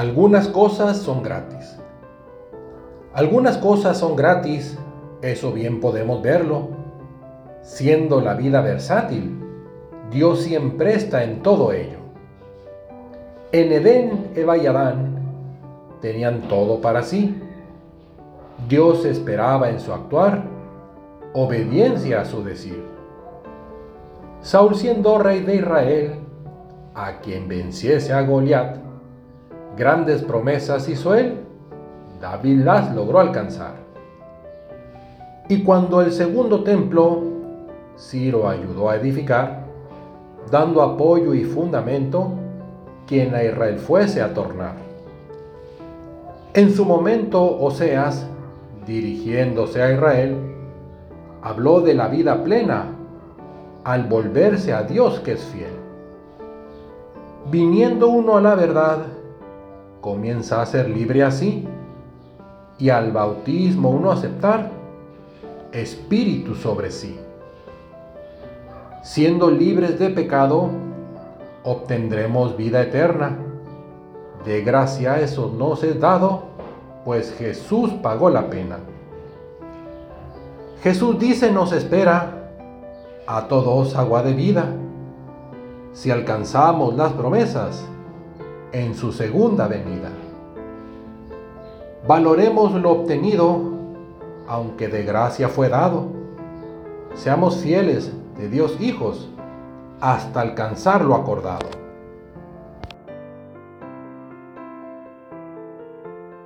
Algunas cosas son gratis. Algunas cosas son gratis, eso bien podemos verlo. Siendo la vida versátil, Dios siempre está en todo ello. En Edén, Eva y Adán tenían todo para sí. Dios esperaba en su actuar obediencia a su decir. Saúl siendo rey de Israel, a quien venciese a Goliat, grandes promesas hizo él, David las logró alcanzar. Y cuando el segundo templo, Ciro ayudó a edificar, dando apoyo y fundamento, quien a Israel fuese a tornar. En su momento, Oseas, dirigiéndose a Israel, habló de la vida plena al volverse a Dios que es fiel. Viniendo uno a la verdad, comienza a ser libre así, y al bautismo uno aceptar espíritu sobre sí. Siendo libres de pecado, obtendremos vida eterna. De gracia eso nos es dado, pues Jesús pagó la pena. Jesús dice nos espera a todos agua de vida, si alcanzamos las promesas en su segunda venida. Valoremos lo obtenido, aunque de gracia fue dado. Seamos fieles de Dios hijos hasta alcanzar lo acordado.